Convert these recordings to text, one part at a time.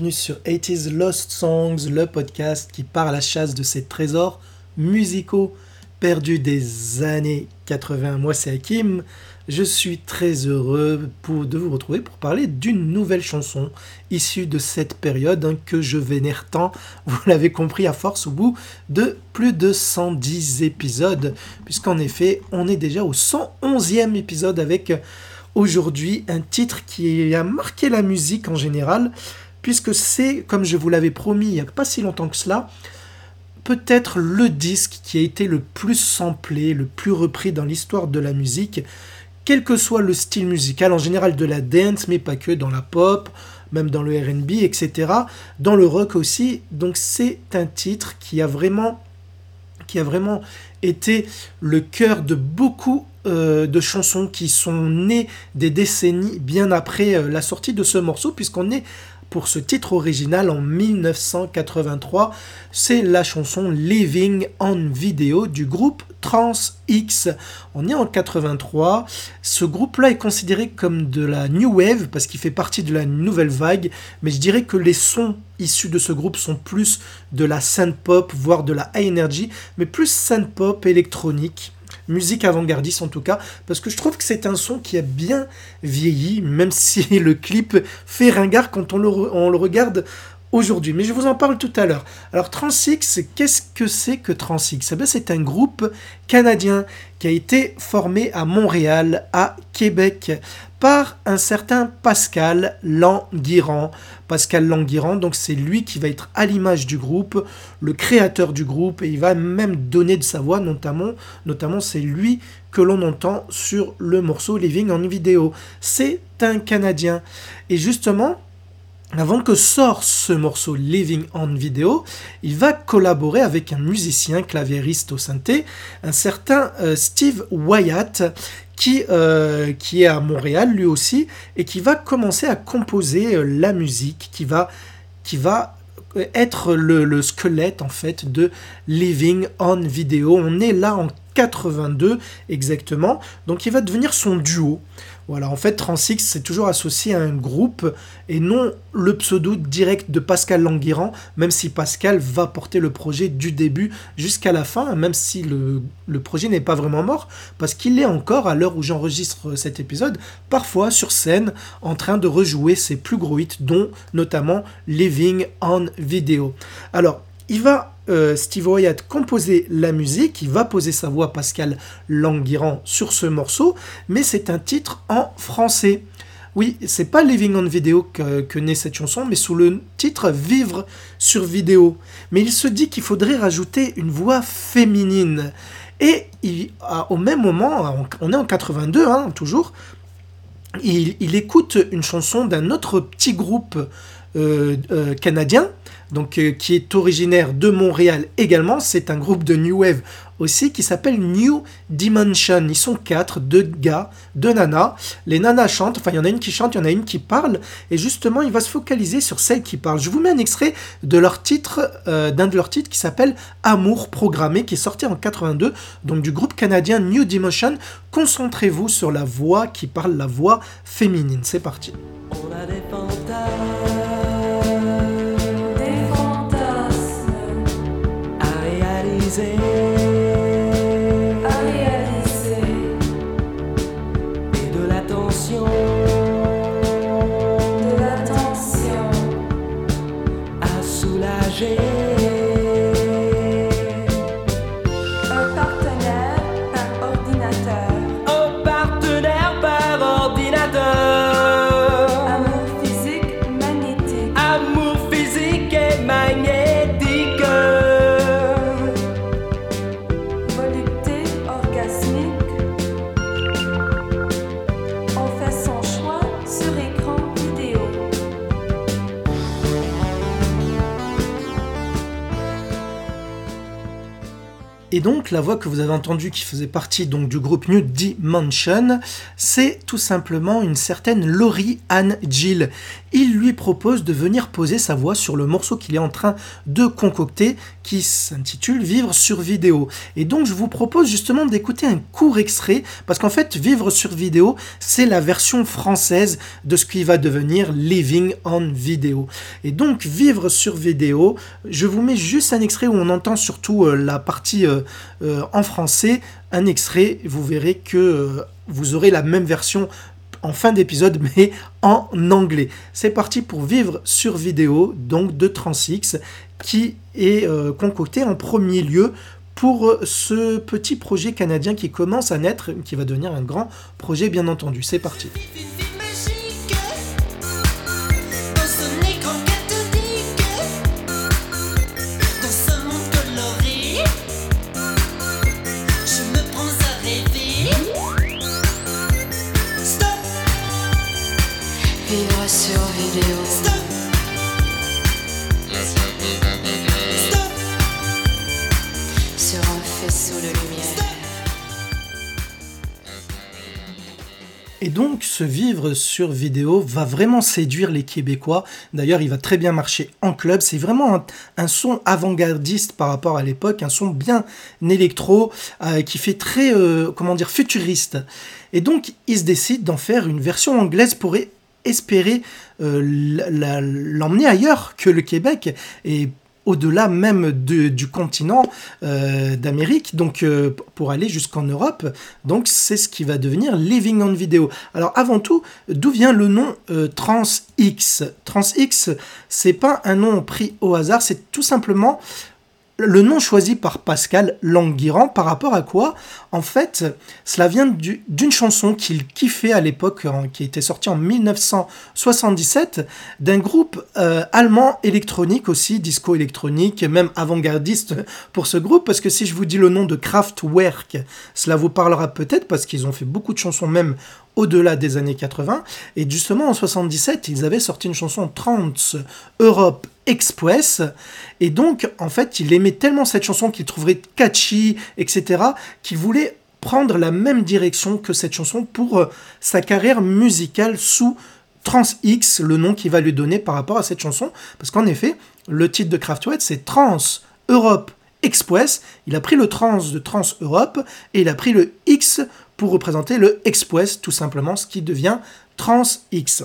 Bienvenue sur 80s Lost Songs, le podcast qui part à la chasse de ces trésors musicaux perdus des années 80. Moi, c'est Hakim. Je suis très heureux de vous retrouver pour parler d'une nouvelle chanson issue de cette période hein, que je vénère tant, vous l'avez compris à force, au bout de plus de 110 épisodes, puisqu'en effet, on est déjà au 111e épisode avec aujourd'hui un titre qui a marqué la musique en général, puisque c'est, comme je vous l'avais promis il n'y a pas si longtemps que cela, peut-être le disque qui a été le plus samplé, le plus repris dans l'histoire de la musique, quel que soit le style musical, en général de la dance, mais pas que, dans la pop, même dans le RB, etc., dans le rock aussi. Donc c'est un titre qui a vraiment, qui a vraiment été le cœur de beaucoup euh, de chansons qui sont nées des décennies bien après euh, la sortie de ce morceau, puisqu'on est pour ce titre original en 1983. C'est la chanson Living on Video du groupe Trans X. On est en 83. Ce groupe-là est considéré comme de la New Wave parce qu'il fait partie de la nouvelle vague, mais je dirais que les sons issus de ce groupe sont plus de la synth pop, voire de la high energy, mais plus synth pop électronique musique avant-gardiste en tout cas, parce que je trouve que c'est un son qui a bien vieilli, même si le clip fait ringard quand on le, regarde aujourd'hui. Mais je vous en parle tout à l'heure. Alors Transix, qu'est-ce que c'est que Transix? Eh C'est un groupe canadien qui a été formé à Montréal, à Québec, par un certain Pascal Languirand. Pascal Languirand, donc c'est lui qui va être à l'image du groupe, le créateur du groupe, et il va même donner de sa voix, notamment, notamment c'est lui que l'on entend sur le morceau Living en vidéo. C'est un Canadien. Et justement, avant que sorte ce morceau Living on Video, il va collaborer avec un musicien claviériste au synthé, un certain euh, Steve Wyatt, qui, euh, qui est à Montréal lui aussi, et qui va commencer à composer euh, la musique, qui va, qui va être le, le, squelette en fait de Living on Video. On est là en 82 exactement, donc il va devenir son duo. Voilà, en fait, Transix, c'est toujours associé à un groupe et non le pseudo direct de Pascal Languirand, même si Pascal va porter le projet du début jusqu'à la fin, même si le, le projet n'est pas vraiment mort, parce qu'il est encore, à l'heure où j'enregistre cet épisode, parfois sur scène, en train de rejouer ses plus gros hits, dont notamment Living on Video. Alors, il va euh, Steve Wyatt composer la musique, il va poser sa voix Pascal Languirand sur ce morceau, mais c'est un titre en français. Oui, c'est pas Living on Video que, naît cette chanson, mais sous le titre Vivre sur vidéo. Mais il se dit qu'il faudrait rajouter une voix féminine. Et au même moment, on est en 82, hein, toujours, il, écoute une chanson d'un autre petit groupe euh, euh, canadien donc euh, qui est originaire de Montréal également. C'est un groupe de New Wave aussi qui s'appelle New Dimension. Ils sont quatre, deux gars, deux nanas. Les nanas chantent, enfin il y en a une qui chante, il y en a une qui parle, et justement il va se focaliser sur celle qui parle. Je vous mets un extrait de leur titre, euh, d'un de leurs titres qui s'appelle Amour programmé, qui est sorti en 82, donc du groupe canadien New Dimension. Concentrez-vous sur la voix qui parle, la voix féminine. C'est parti. amazing. Et donc la voix que vous avez entendue qui faisait partie donc du groupe New Dimension, c'est tout simplement une certaine Laurie Anne Gill. Il lui propose de venir poser sa voix sur le morceau qu'il est en train de concocter qui s'intitule Vivre sur vidéo. Et donc je vous propose justement d'écouter un court extrait parce qu'en fait Vivre sur vidéo, c'est la version française de ce qui va devenir Living on Video. Et donc Vivre sur vidéo, je vous mets juste un extrait où on entend surtout euh, la partie euh, en français, un extrait, vous verrez que vous aurez la même version en fin d'épisode, mais en anglais. C'est parti pour vivre sur vidéo, donc de Transix, qui est concocté en premier lieu pour ce petit projet canadien qui commence à naître, qui va devenir un grand projet bien entendu. C'est parti. Et donc, ce vivre sur vidéo va vraiment séduire les Québécois. D'ailleurs, il va très bien marcher en club. C'est vraiment un, son avant-gardiste par rapport à l'époque, un son bien électro euh, qui fait très, euh, comment dire, futuriste. Et donc, il se décide d'en faire une version anglaise pour espérer euh, l'emmener ailleurs que le Québec. Au-delà même du continent euh, d'Amérique, donc euh, pour aller jusqu'en Europe. Donc c'est ce qui va devenir Living on Video. Alors avant tout, d'où vient le nom euh, TransX TransX, c'est pas un nom pris au hasard, c'est tout simplement le nom choisi par Pascal Languirand par rapport à quoi? En fait, cela vient d'une chanson qu'il kiffait à l'époque, qui était sortie en 1977, d'un groupe euh, allemand électronique aussi, disco électronique, même avant-gardiste pour ce groupe, parce que si je vous dis le nom de Kraftwerk, cela vous parlera peut-être, parce qu'ils ont fait beaucoup de chansons même au-delà des années 80. Et justement, en 77, ils avaient sorti une chanson Trans Europe Express. Et donc, en fait, il aimait tellement cette chanson qu'il trouverait catchy, etc., qu'il voulait prendre la même direction que cette chanson pour euh, sa carrière musicale sous Trans X, le nom qu'il va lui donner par rapport à cette chanson. Parce qu'en effet, le titre de Kraftwerk, c'est Trans Europe Express. Il a pris le trans de Trans Europe et il a pris le X pour représenter le Express, tout simplement, ce qui devient Trans X.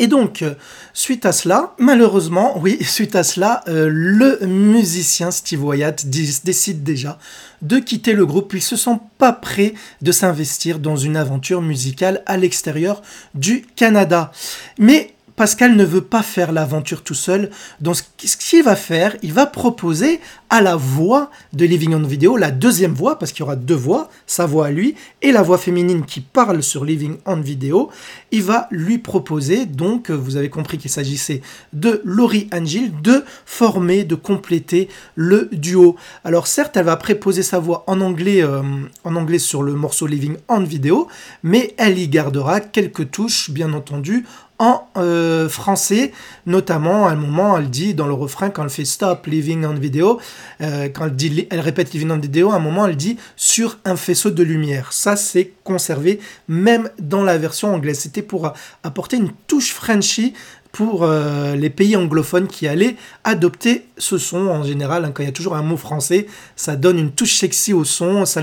Et donc, euh, suite à cela, malheureusement, oui, suite à cela, euh, le musicien Steve Wyatt décide déjà de quitter le groupe. Ils se sent pas prêts de s'investir dans une aventure musicale à l'extérieur du Canada. Mais Pascal ne veut pas faire l'aventure tout seul. Donc, ce qu'il va faire, il va proposer à la voix de Living on Video, la deuxième voix, parce qu'il y aura deux voix, sa voix à lui et la voix féminine qui parle sur Living on Video. Il va lui proposer, donc, vous avez compris qu'il s'agissait de Laurie Angel, de former, de compléter le duo. Alors, certes, elle va préposer sa voix en anglais, euh, en anglais sur le morceau Living on Video, mais elle y gardera quelques touches, bien entendu, en euh, français, notamment à un moment, elle dit dans le refrain, quand elle fait Stop Living on Video, euh, quand elle, dit, elle répète Living on Video, à un moment, elle dit sur un faisceau de lumière. Ça, c'est conservé même dans la version anglaise. C'était pour apporter une touche Frenchy pour euh, les pays anglophones qui allaient adopter ce son en général. Hein, quand il y a toujours un mot français, ça donne une touche sexy au son, ça,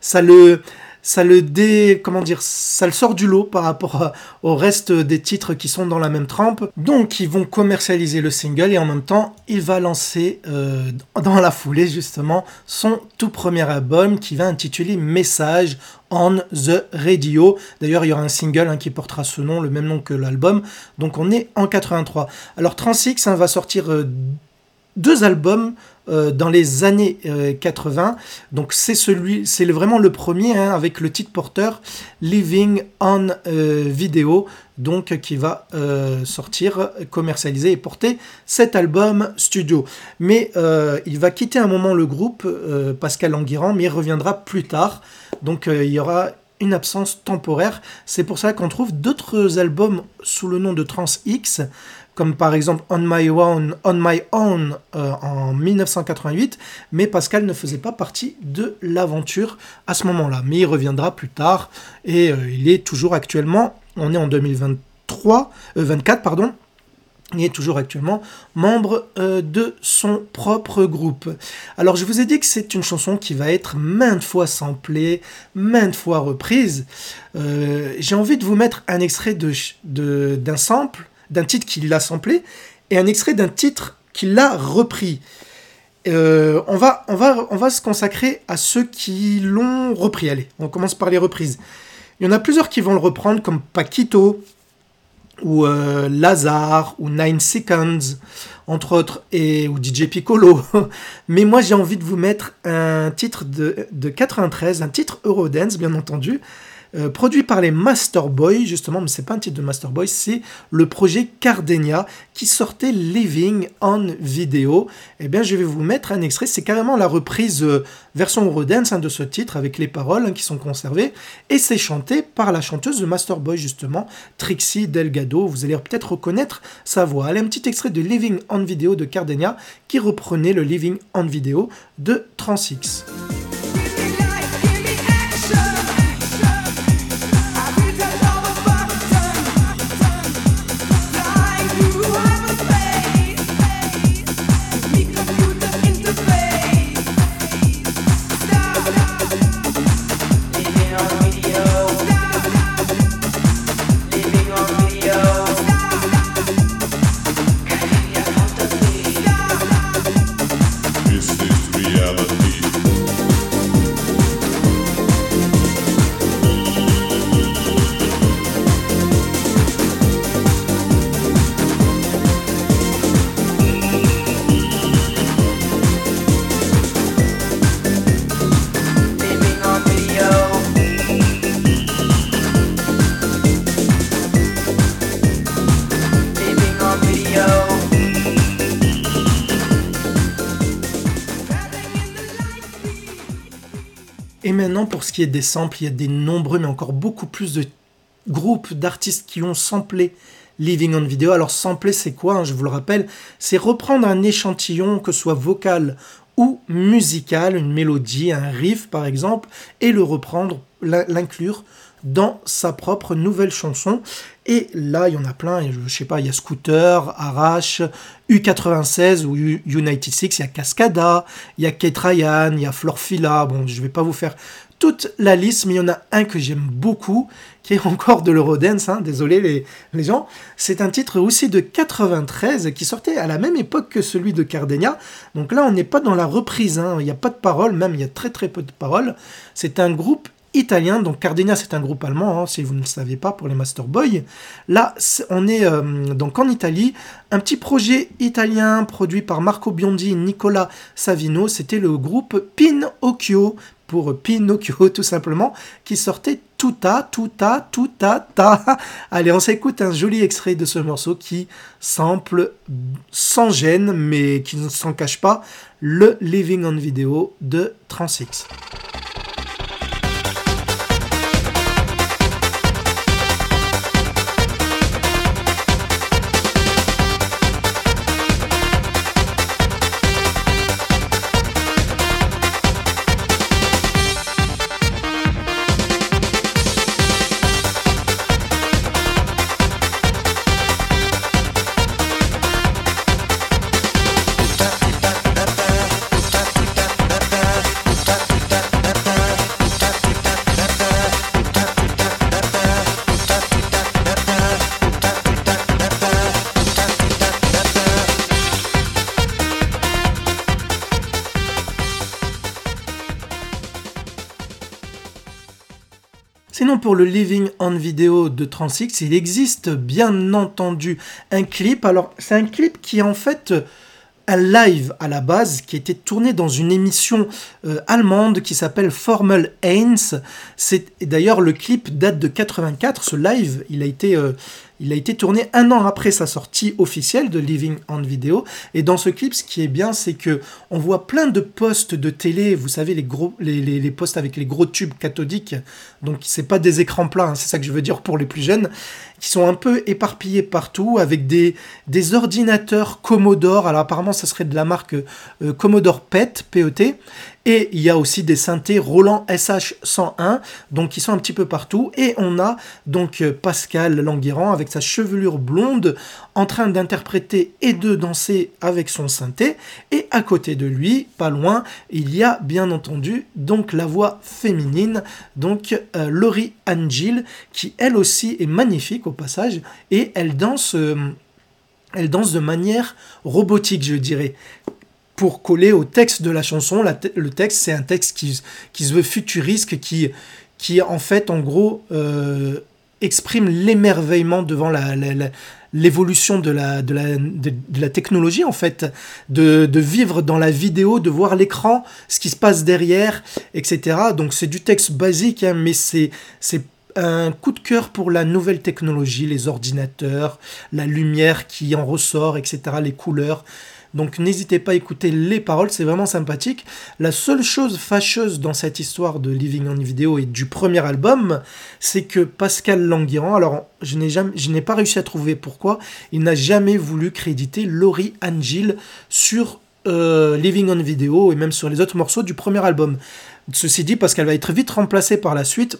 ça le ça le dé, comment le sort du lot par rapport au reste des titres qui sont dans la même trempe. Donc ils vont commercialiser le single et en même temps il va lancer euh, dans la foulée justement son tout premier album qui va intituler Message on the Radio. D'ailleurs, il y aura un single hein, qui portera ce nom, le même nom que l'album. Donc on est en 83. Alors Transix hein, va sortir euh, deux albums euh, dans les années 80. Euh, Donc c'est celui, c'est vraiment le premier hein, avec le titre porteur Living on euh, Video, donc qui va sortir, commercialiser et porter cet album studio. Mais il va quitter un moment le groupe, Pascal Anguirand, mais il reviendra plus tard. Donc il y aura une absence temporaire. C'est pour ça qu'on trouve d'autres albums sous le nom de Trans X comme par exemple On My Own, On My Own euh, en 1988, mais Pascal ne faisait pas partie de l'aventure à ce moment-là. Mais il reviendra plus tard et euh, il est toujours actuellement, on est en 2023, 24 pardon, il est toujours actuellement membre de son propre groupe. Alors je vous ai dit que c'est une chanson qui va être maintes fois samplée, maintes fois reprise. J'ai envie de vous mettre un extrait d'un de, d'un sample d'un titre qui l'a samplé et un extrait d'un titre qui l'a repris. Euh, on, va, on, va, on va se consacrer à ceux qui l'ont repris. Allez, on commence par les reprises. Il y en a plusieurs qui vont le reprendre, comme Paquito, ou euh, Lazare, ou Nine Seconds, entre autres, et, ou DJ Piccolo. Mais moi, j'ai envie de vous mettre un titre de, de 93, un titre Eurodance, bien entendu, euh, produit par les Master Boys, justement, mais c'est pas un titre de Master Boys, c'est le projet Cardenia qui sortait Living on Video. Eh bien, je vais vous mettre un extrait, c'est carrément la reprise euh, version Eurodance hein, de ce titre avec les paroles hein, qui sont conservées et c'est chanté par la chanteuse de Master Boy, justement, Trixie Delgado. Vous allez peut-être reconnaître sa voix. Allez, un petit extrait de Living on Video de Cardenia qui reprenait le Living on Video de Transix. Pour ce qui est des samples, il y a des nombreux, mais encore beaucoup plus de groupes d'artistes qui ont samplé Living on Video. Alors sampler, c'est quoi hein, Je vous le rappelle, c'est reprendre un échantillon, que ce soit vocal ou musical, une mélodie, un riff par exemple, et le reprendre, l'inclure dans sa propre nouvelle chanson. Et là, il y en a plein, je sais pas, il y a Scooter, Arrache, U96 ou United Six, il y a Cascada, il y a Kate Ryan, il y a Florfila, bon, je vais pas vous faire toute la liste, mais il y en a un que j'aime beaucoup, qui est encore de l'Eurodance, hein, désolé les, les gens. C'est un titre aussi de 93 qui sortait à la même époque que celui de Cardenia. Donc là, on n'est pas dans la reprise, hein. il n'y a pas de paroles, même il y a très très peu de paroles. C'est un groupe italien. Donc Cardenia, c'est un groupe allemand, hein, si vous ne le savez pas, pour les Master Boy. Là, on est euh, donc en Italie. Un petit projet italien produit par Marco Biondi et Nicola Savino. C'était le groupe Pinocchio, pour Pinocchio tout simplement, qui sortait Tuta, Tuta, Tuta, Ta. Allez, on s'écoute un joli extrait de ce morceau qui sample sans gêne, mais qui ne s'en cache pas, le Living on Video de Transix. Pour le Living on Video de Transix, il existe bien entendu un clip. Alors, c'est un clip qui est en fait un live à la base qui été tourné dans une émission euh, allemande qui s'appelle Formel 1. C'est d'ailleurs le clip date de 84. Ce live, il a été euh, Il a été tourné un an après sa sortie officielle de Living on Video. Et dans ce clip, ce qui est bien, c'est que on voit plein de postes de télé. Vous savez, les gros, les, postes avec les gros tubes cathodiques. Donc, c'est pas des écrans plats. Hein, c'est ça que je veux dire pour les plus jeunes qui sont un peu éparpillés partout avec des, ordinateurs Commodore. Alors apparemment, ça serait de la marque euh, Commodore PET, PET. Et il y a aussi des synthés Roland SH101, donc qui sont un petit peu partout. Et on a donc euh, Pascal Languerrand avec sa chevelure blonde en train d'interpréter et de danser avec son synthé. Et à côté de lui, pas loin, il y a bien entendu donc la voix féminine, donc euh, Laurie Angel, qui elle aussi est magnifique au passage. Et elle danse... Euh, elle danse de manière robotique, je dirais pour coller au texte de la chanson. le texte, c'est un texte qui, qui, se veut futuriste, qui, qui en fait, en gros, euh, exprime l'émerveillement devant la, l'évolution de la, de, la, technologie, en fait, de, de, vivre dans la vidéo, de voir l'écran, ce qui se passe derrière, etc. Donc c'est du texte basique, hein, mais c'est un coup de cœur pour la nouvelle technologie, les ordinateurs, la lumière qui en ressort, etc., les couleurs. Donc n'hésitez pas à écouter les paroles, c'est vraiment sympathique. La seule chose fâcheuse dans cette histoire de Living on Video et du premier album, c'est que Pascal Languirand, alors je n'ai jamais, je n'ai pas réussi à trouver pourquoi, il n'a jamais voulu créditer Laurie Angel sur euh, Living on Video et même sur les autres morceaux du premier album. Ceci dit, parce qu'elle va être vite remplacée par la suite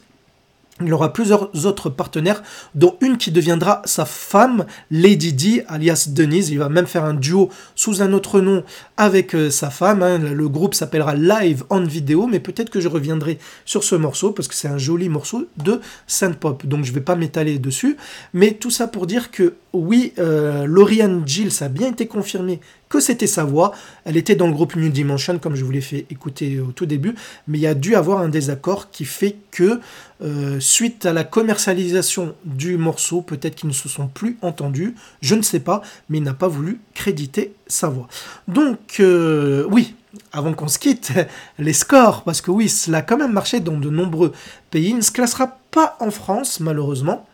il aura plusieurs autres partenaires, dont une qui deviendra sa femme, Lady D, alias Denise. Il va même faire un duo sous un autre nom avec euh, sa femme. Hein. Le groupe s'appellera Live on Video, mais peut-être que je reviendrai sur ce morceau parce que c'est un joli morceau de synth pop. Donc je ne vais pas m'étaler dessus. Mais tout ça pour dire que oui, euh, Lauriane Gill, ça a bien été confirmé que c'était sa voix. Elle était dans le groupe New Dimension, comme je vous l'ai fait écouter au tout début, mais il y a dû avoir un désaccord qui fait que, euh, suite à la commercialisation du morceau, peut-être qu'ils ne se sont plus entendus, je ne sais pas, mais il n'a pas voulu créditer sa voix. Donc, euh, oui, avant qu'on se quitte, les scores, parce que oui, cela a quand même marché dans de nombreux pays. Il ne se classera pas en France, malheureusement.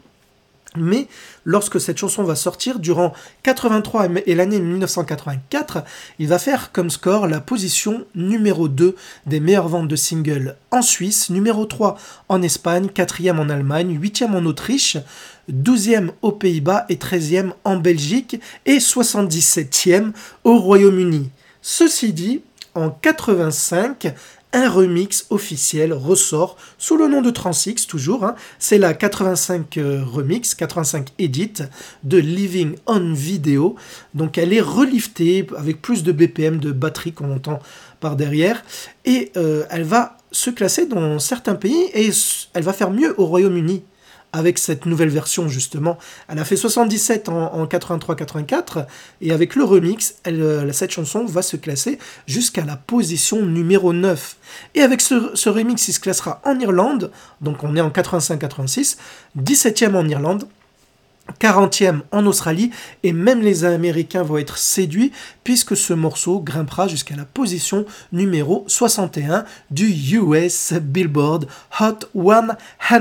Mais lorsque cette chanson va sortir, durant 83 et l'année 1984, il va faire comme score la position numéro 2 des meilleures ventes de singles en Suisse, numéro 3 en Espagne, 4e en Allemagne, 8e en Autriche, 12e aux Pays-Bas et 13e en Belgique et 77e au Royaume-Uni. Ceci dit, en 85, un remix officiel ressort sous le nom de Transix toujours. Hein. C'est la 85 euh, remix, 85 edit de Living on Video. Donc elle est reliftée avec plus de BPM de batterie qu'on entend par derrière. Et euh, elle va se classer dans certains pays et elle va faire mieux au Royaume-Uni avec cette nouvelle version justement. Elle a fait 77 en, 83-84 et avec le remix, euh, cette chanson va se classer jusqu'à la position numéro 9. Et avec ce, ce remix, il se classera en Irlande, donc on est en 85-86, 17e en Irlande, 40e en Australie et même les Américains vont être séduits puisque ce morceau grimpera jusqu'à la position numéro 61 du US Billboard Hot 100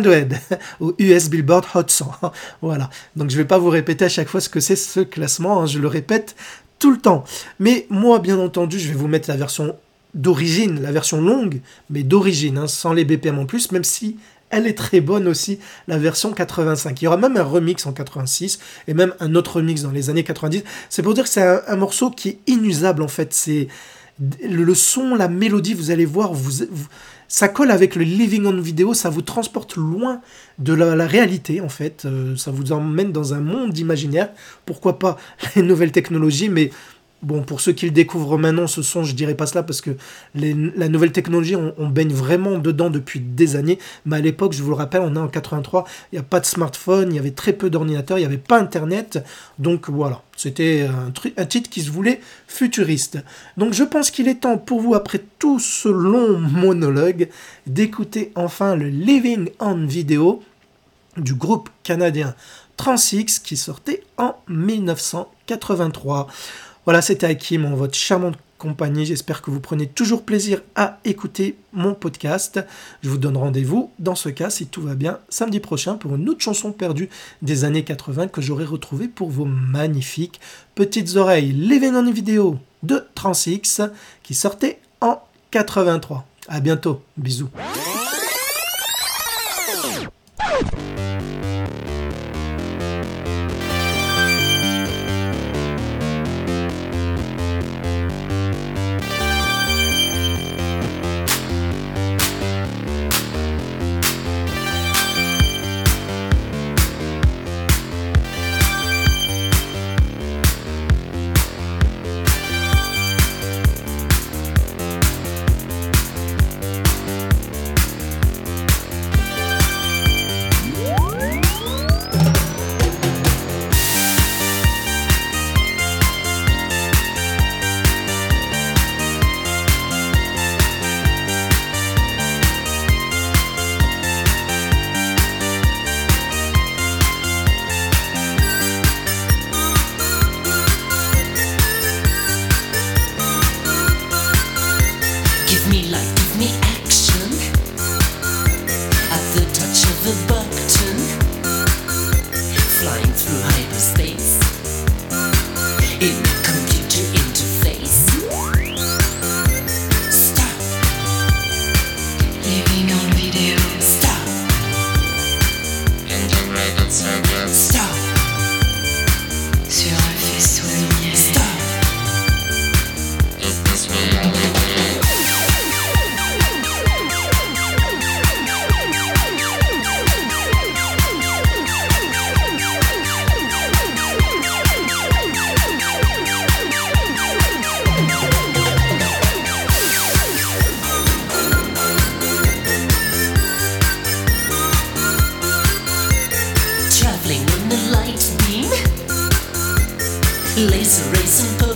ou US Billboard Hot 100. voilà. Donc je ne vais pas vous répéter à chaque fois ce que c'est ce classement, hein. je le répète tout le temps. Mais moi bien entendu, je vais vous mettre la version d'origine, la version longue, mais d'origine, hein, sans les BPM en plus, même si elle est très bonne aussi, la version 85. Il y aura même un remix en 86 et même un autre remix dans les années 90. C'est pour dire que c'est un, morceau qui est inusable en fait. C'est le, son, la mélodie, vous allez voir, ça colle avec le living on vidéo, ça vous transporte loin de la, réalité en fait. Euh, ça vous emmène dans un monde imaginaire. Pourquoi pas les nouvelles technologies, mais Bon, pour ceux qui le découvrent maintenant, ce son, je dirais pas cela parce que la nouvelle technologie, on, baigne vraiment dedans depuis des années. Mais à l'époque, je vous le rappelle, on est en 83, il n'y a pas de smartphone, il y avait très peu d'ordinateurs, il n'y avait pas Internet. Donc voilà, c'était un, titre qui se voulait futuriste. Donc je pense qu'il est temps pour vous, après tout ce long monologue, d'écouter enfin le Living on Video du groupe canadien Transix qui sortait en 1983. Voilà, c'était Hakim, votre charmante compagnie. J'espère que vous prenez toujours plaisir à écouter mon podcast. Je vous donne rendez-vous, dans ce cas, si tout va bien, samedi prochain pour une autre chanson perdue des années 80 que j'aurai retrouvée pour vos magnifiques petites oreilles. On vidéo de Transix qui sortait en 83. À bientôt. Bisous. Laser racing.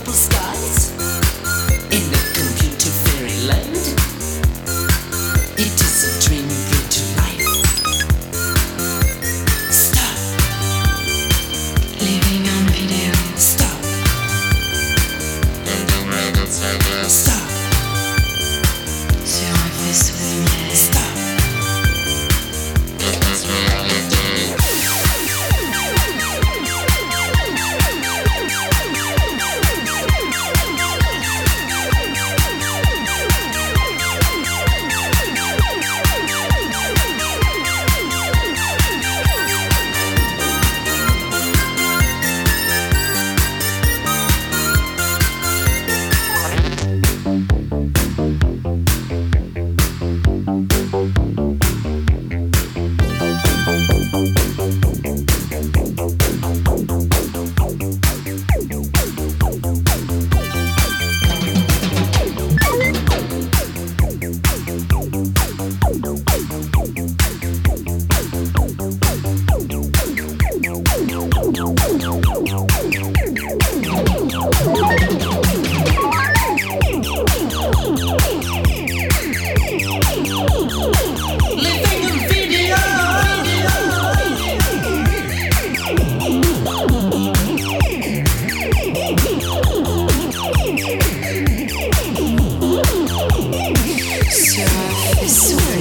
Sweet.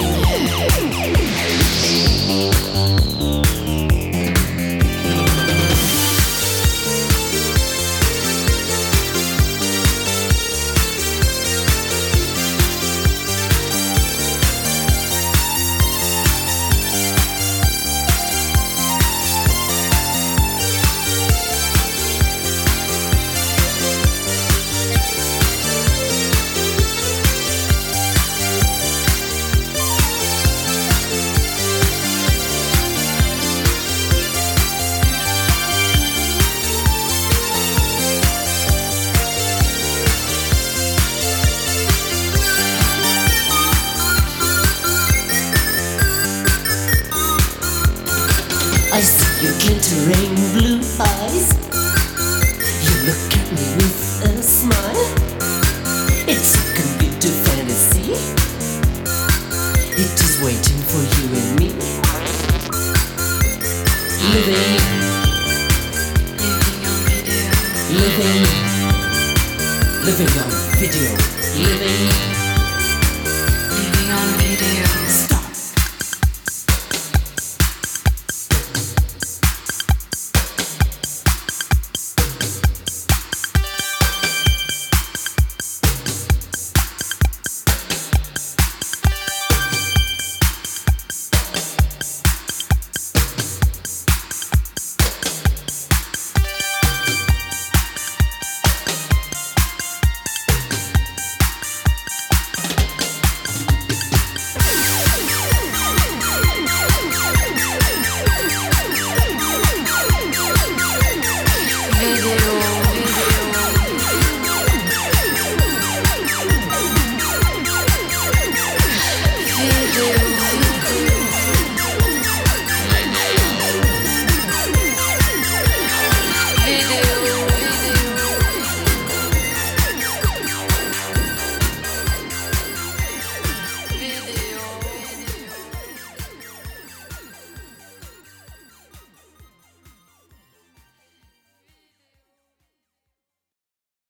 I see your glittering blue eyes. You look at me with a smile. It's a computer fantasy. It is waiting for you and me. Living, Living on video. living, living on video. Living.